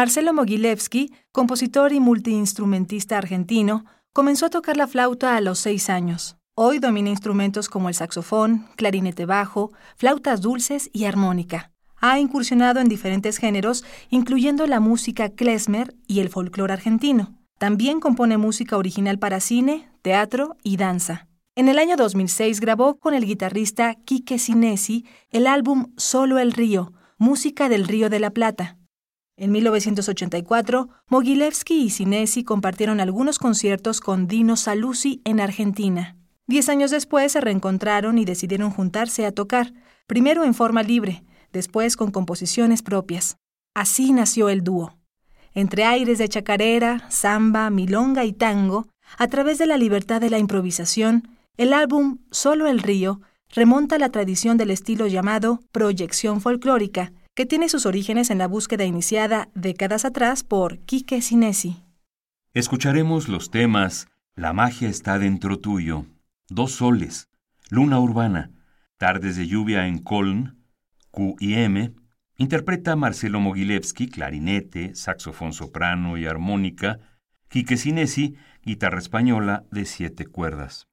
Marcelo Mogilevsky, compositor y multiinstrumentista argentino, comenzó a tocar la flauta a los seis años. Hoy domina instrumentos como el saxofón, clarinete bajo, flautas dulces y armónica. Ha incursionado en diferentes géneros, incluyendo la música klezmer y el folclore argentino. También compone música original para cine, teatro y danza. En el año 2006 grabó con el guitarrista Quique Sinesi el álbum Solo el Río, música del Río de la Plata. En 1984, Mogilevsky y Sinesi compartieron algunos conciertos con Dino Saluzzi en Argentina. Diez años después se reencontraron y decidieron juntarse a tocar, primero en forma libre, después con composiciones propias. Así nació el dúo. Entre aires de chacarera, samba, milonga y tango, a través de la libertad de la improvisación, el álbum Solo el Río remonta a la tradición del estilo llamado proyección folclórica, que tiene sus orígenes en la búsqueda iniciada décadas atrás por Quique Sinesi. Escucharemos los temas La magia está dentro tuyo, Dos soles, Luna urbana, Tardes de lluvia en Coln, Q y M, interpreta Marcelo Mogilevsky, clarinete, saxofón soprano y armónica, Quique Sinesi, guitarra española de siete cuerdas.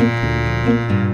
Música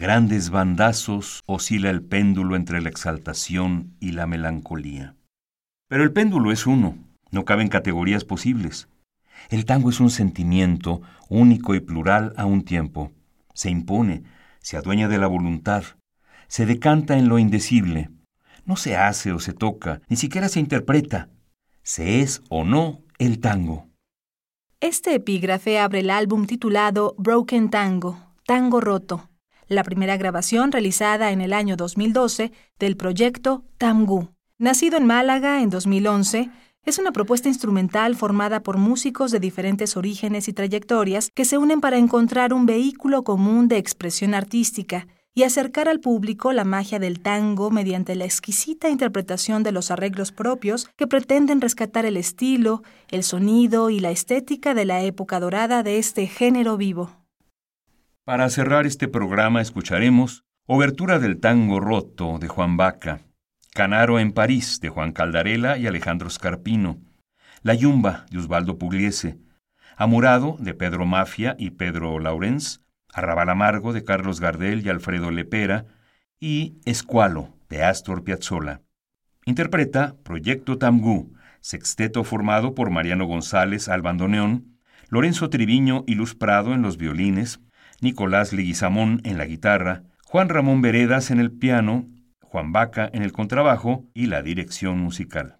grandes bandazos oscila el péndulo entre la exaltación y la melancolía. Pero el péndulo es uno, no caben categorías posibles. El tango es un sentimiento único y plural a un tiempo. Se impone, se adueña de la voluntad, se decanta en lo indecible. No se hace o se toca, ni siquiera se interpreta. Se es o no el tango. Este epígrafe abre el álbum titulado Broken Tango, Tango Roto, la primera grabación realizada en el año 2012 del proyecto Tamgu. Nacido en Málaga en 2011, es una propuesta instrumental formada por músicos de diferentes orígenes y trayectorias que se unen para encontrar un vehículo común de expresión artística y acercar al público la magia del tango mediante la exquisita interpretación de los arreglos propios que pretenden rescatar el estilo, el sonido y la estética de la época dorada de este género vivo. Para cerrar este programa escucharemos Obertura del Tango Roto de Juan Baca, Canaro en París de Juan Caldarela y Alejandro Scarpino, La Yumba de Osvaldo Pugliese, Amurado de Pedro Mafia y Pedro Laurens, Arrabal Amargo de Carlos Gardel y Alfredo Lepera y Escualo de Astor Piazzolla. Interpreta Proyecto Tamgú, sexteto formado por Mariano González al bandoneón, Lorenzo Triviño y Luz Prado en los violines, Nicolás Leguizamón en la guitarra, Juan Ramón Veredas en el piano, Juan Vaca en el contrabajo y la dirección musical.